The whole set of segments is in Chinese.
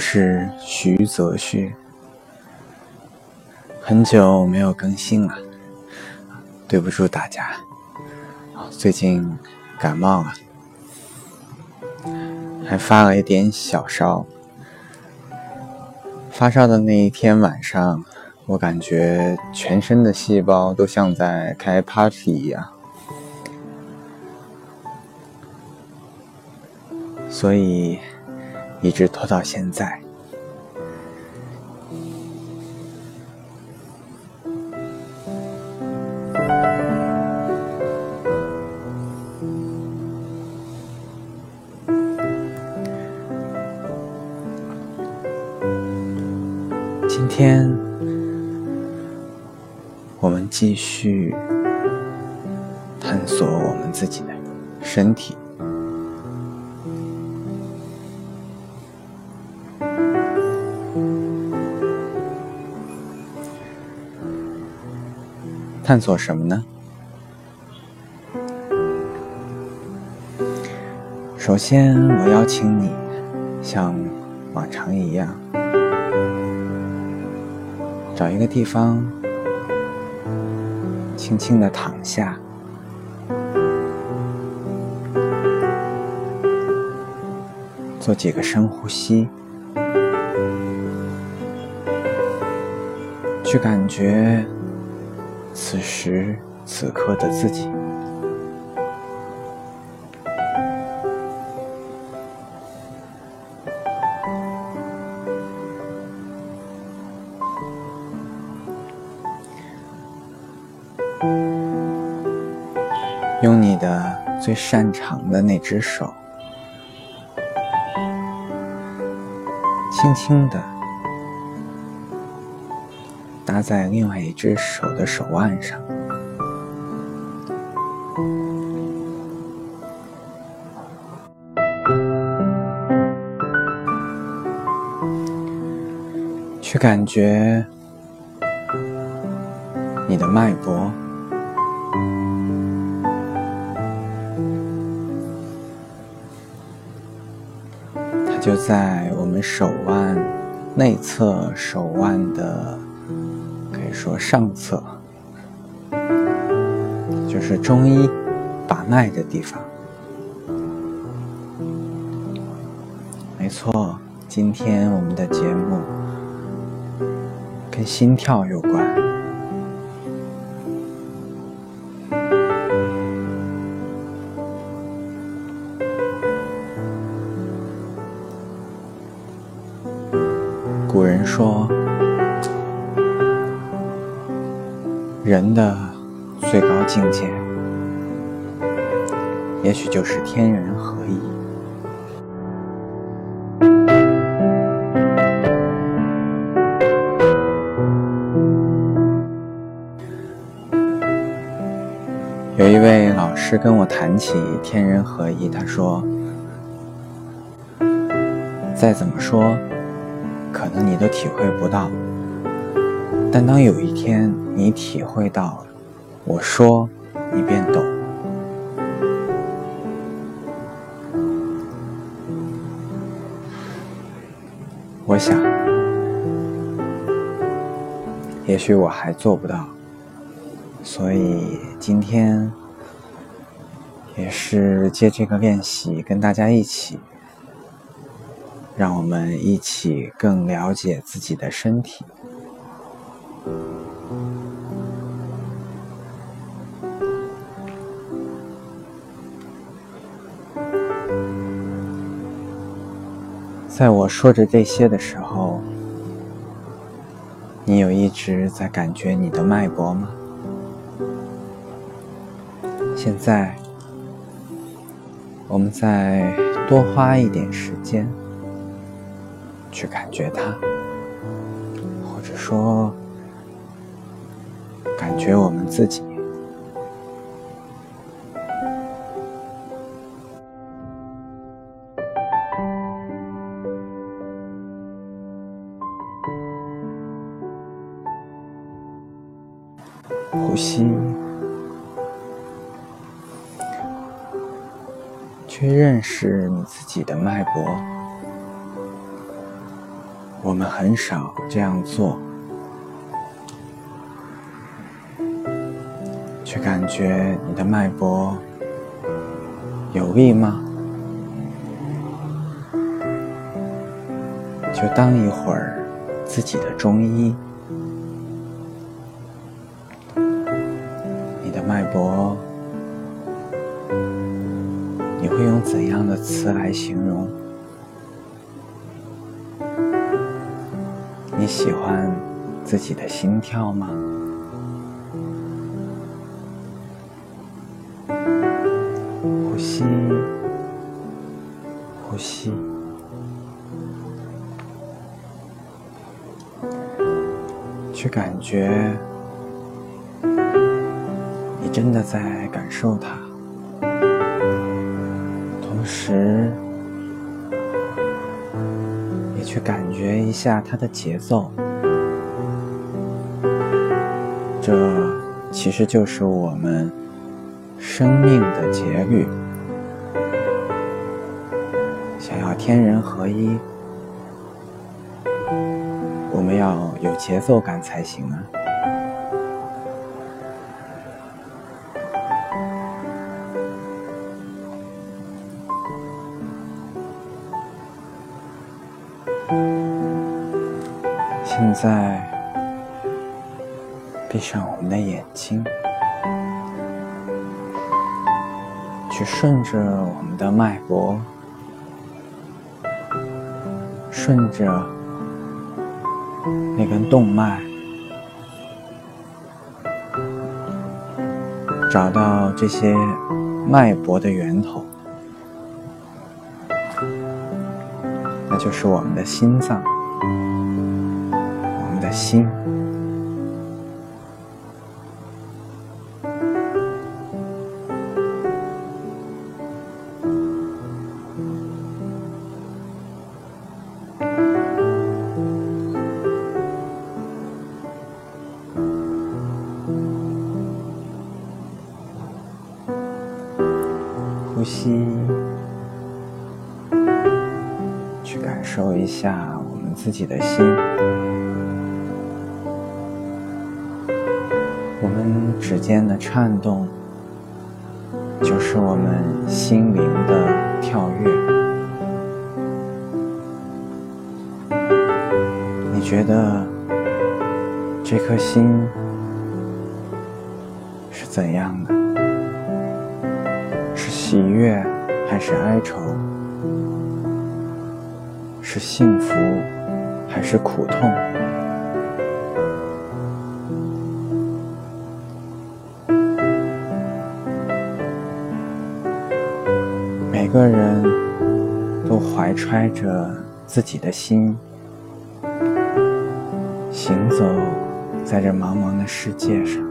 是徐泽旭，很久没有更新了，对不住大家，最近感冒了，还发了一点小烧。发烧的那一天晚上，我感觉全身的细胞都像在开 party 一样。所以，一直拖到现在。今天，我们继续探索我们自己的身体。探索什么呢？首先，我邀请你像往常一样，找一个地方，轻轻的躺下，做几个深呼吸，去感觉。此时此刻的自己，用你的最擅长的那只手，轻轻的。在另外一只手的手腕上，去感觉你的脉搏，它就在我们手腕内侧手腕的。说上侧就是中医把脉的地方。没错，今天我们的节目跟心跳有关。古人说。人的最高境界，也许就是天人合一。有一位老师跟我谈起天人合一，他说：“再怎么说，可能你都体会不到。”但当有一天你体会到，我说，你便懂。我想，也许我还做不到，所以今天也是借这个练习，跟大家一起，让我们一起更了解自己的身体。在我说着这些的时候，你有一直在感觉你的脉搏吗？现在，我们再多花一点时间去感觉它，或者说，感觉我们自己。吸，去去认识你自己的脉搏。我们很少这样做，去感觉你的脉搏有力吗？就当一会儿自己的中医。词来形容？你喜欢自己的心跳吗？呼吸，呼吸。去感觉，你真的在感受它，同时也去感觉一下它的节奏。这其实就是我们生命的节律。想要天人合一。我们要有节奏感才行啊！在，闭上我们的眼睛，去顺着我们的脉搏，顺着。那根动脉，找到这些脉搏的源头，那就是我们的心脏，心。呼吸，去感受一下我们自己的心。指尖的颤动，就是我们心灵的跳跃。你觉得这颗心是怎样的？是喜悦还是哀愁？是幸福还是苦痛？个人都怀揣着自己的心，行走在这茫茫的世界上。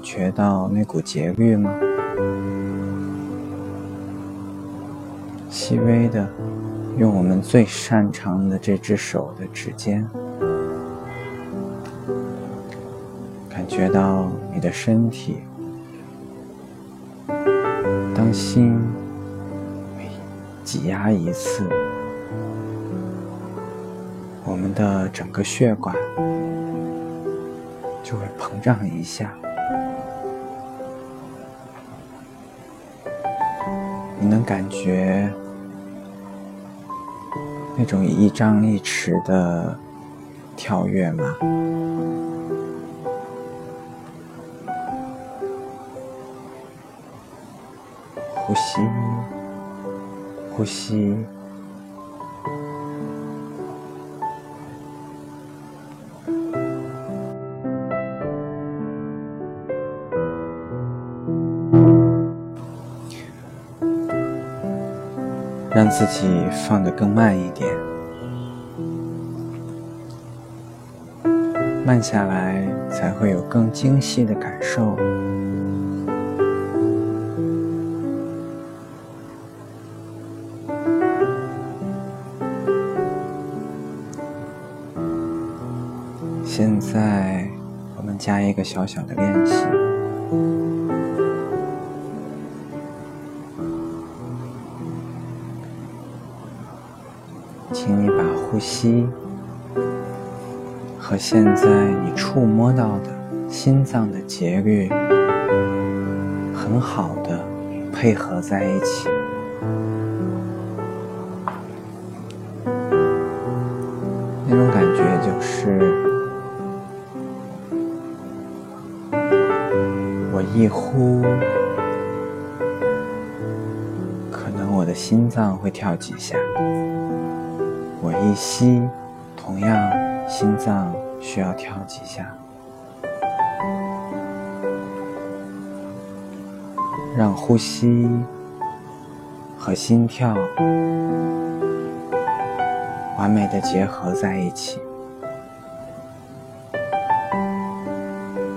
觉到那股节律吗？细微的，用我们最擅长的这只手的指尖，感觉到你的身体，当心。挤压一次，我们的整个血管就会膨胀一下。感觉那种一张一弛的跳跃吗？呼吸。呼吸，自己放得更慢一点，慢下来才会有更精细的感受。现在我们加一个小小的练习。呼吸和现在你触摸到的心脏的节律很好的配合在一起。那种感觉就是我。一呼，可能我的心脏会跳几下；我一吸，同样心脏需要跳几下。让呼吸和心跳完美的结合在一起。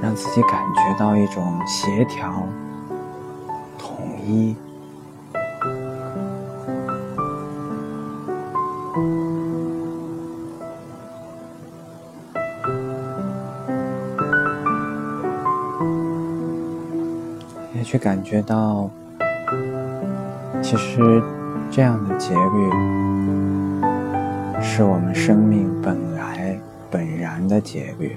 让自己感觉到一种协调、统一，感觉到，其实这样的节律是我们生命本来本然的节律。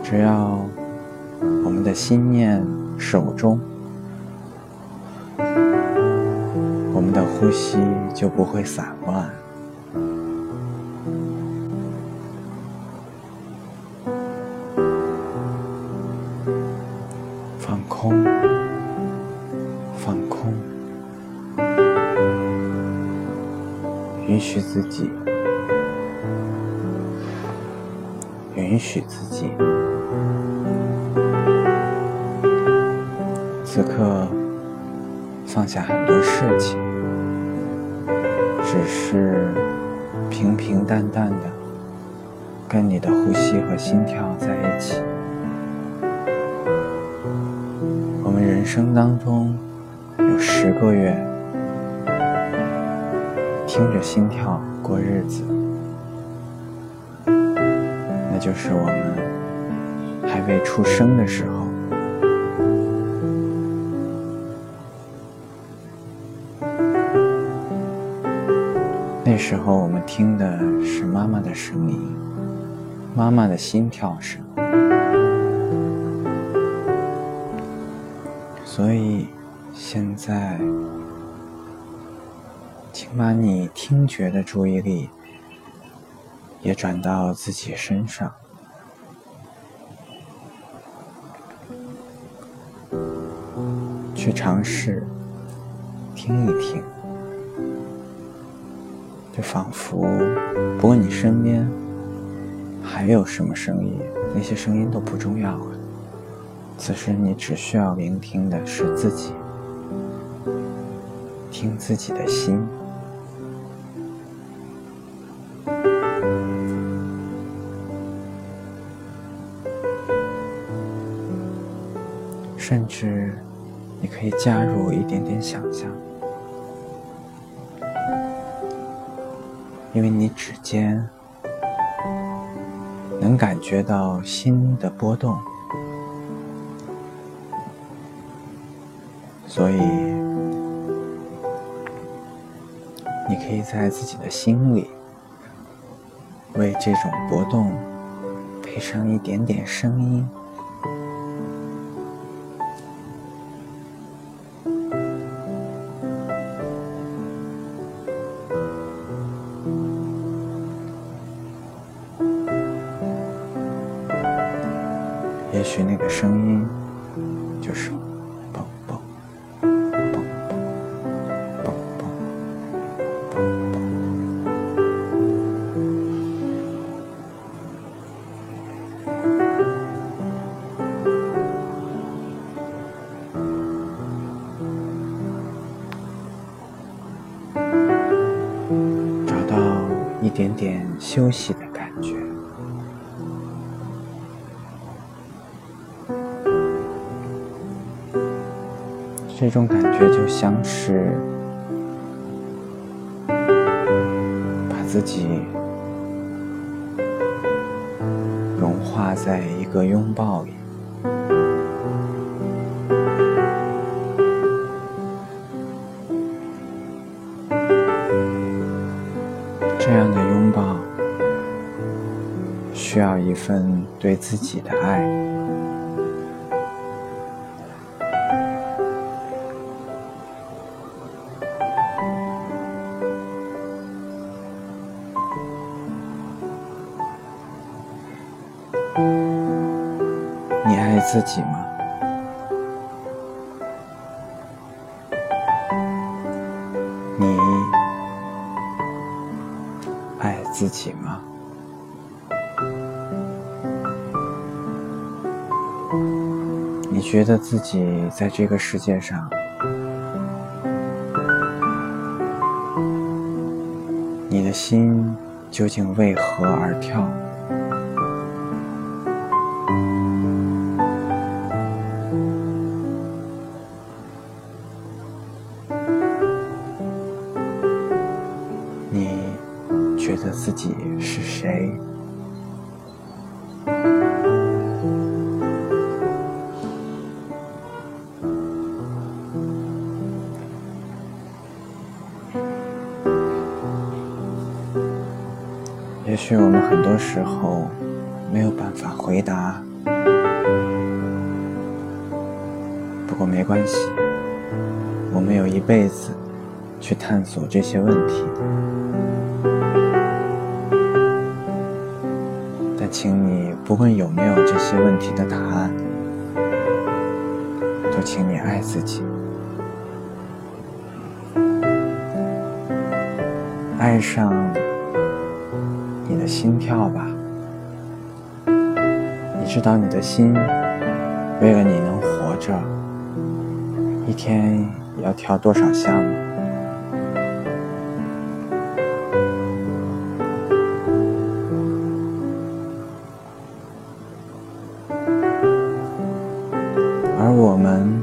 只要我们的心念守中，我们的呼吸就不会散乱。此刻放下很多事情，只是平平淡淡的跟你的呼吸和心跳在一起。我们人生当中有十个月听着心跳过日子，那就是我们未出生的时候。那时候我们听的是妈妈的声音，妈妈的心跳声。所以现在，请把你听觉的注意力也转到自己身上，去尝试听一听。就仿佛，不过你身边还有什么声音，那些声音都不重要了。此时你只需要聆听的是自己，听自己的心，甚至你可以加入一点点想象。因为你指尖能感觉到心的波动，所以你可以在自己的心里为这种波动配上一点点声音。也许那个声音就是找到一点点休息。这种感觉就像是把自己融化在一个拥抱里。这样的拥抱需要一份对自己的爱。自己吗？你爱自己吗？你觉得自己在这个世界上，你的心究竟为何而跳？许我们很多时候没有办法回答，不过没关系，我们有一辈子去探索这些问题。但请你不论有没有这些问题的答案，都请你爱自己，爱上心跳吧。你知道你的心为了你能活着，一天要跳多少下吗？而我们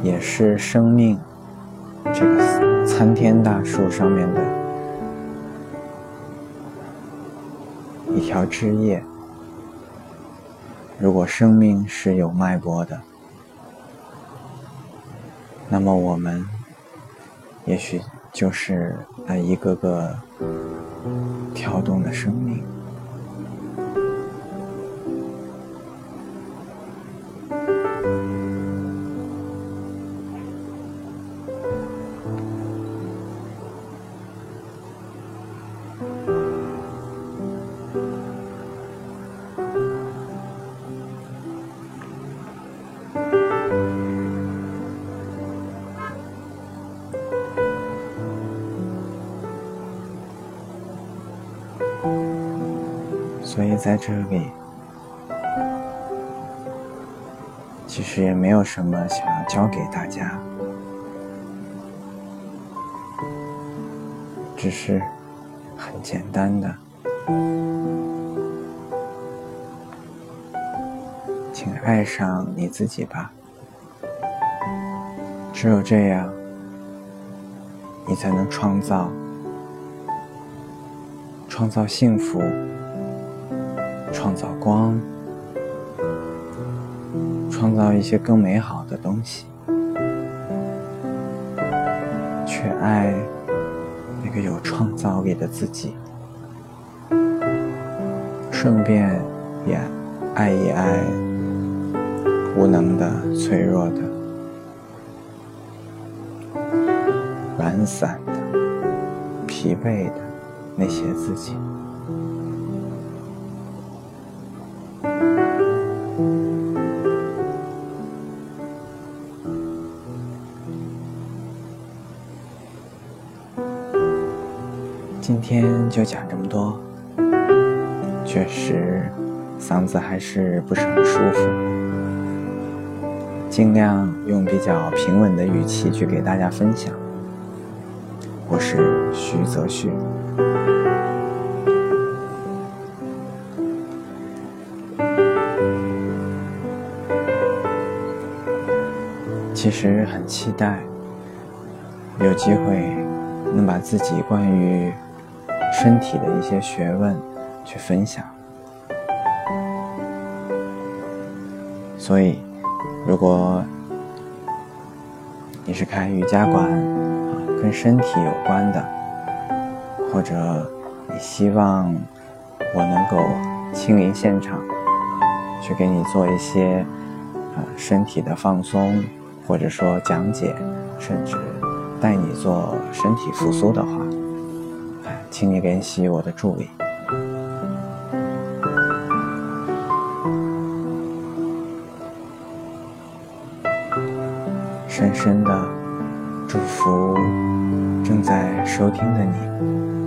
也是生命这个参天大树上面的条枝叶。如果生命是有脉搏的，那么我们也许就是那一个个跳动的生命。在这里，其实也没有什么想要教给大家，只是很简单的，请爱上你自己吧。只有这样，你才能创造，创造幸福。创造光，创造一些更美好的东西，去爱那个有创造力的自己，顺便也爱一爱无能的、脆弱的、懒散的、疲惫的那些自己。就讲这么多，确实嗓子还是不是很舒服，尽量用比较平稳的语气去给大家分享。我是徐泽旭。其实很期待有机会能把自己关于身体的一些学问去分享。所以，如果你是开瑜伽馆，跟身体有关的，或者你希望我能够亲临现场，去给你做一些呃身体的放松，或者说讲解，甚至带你做身体复苏的话，请你联系我的助理。深深的祝福正在收听的你，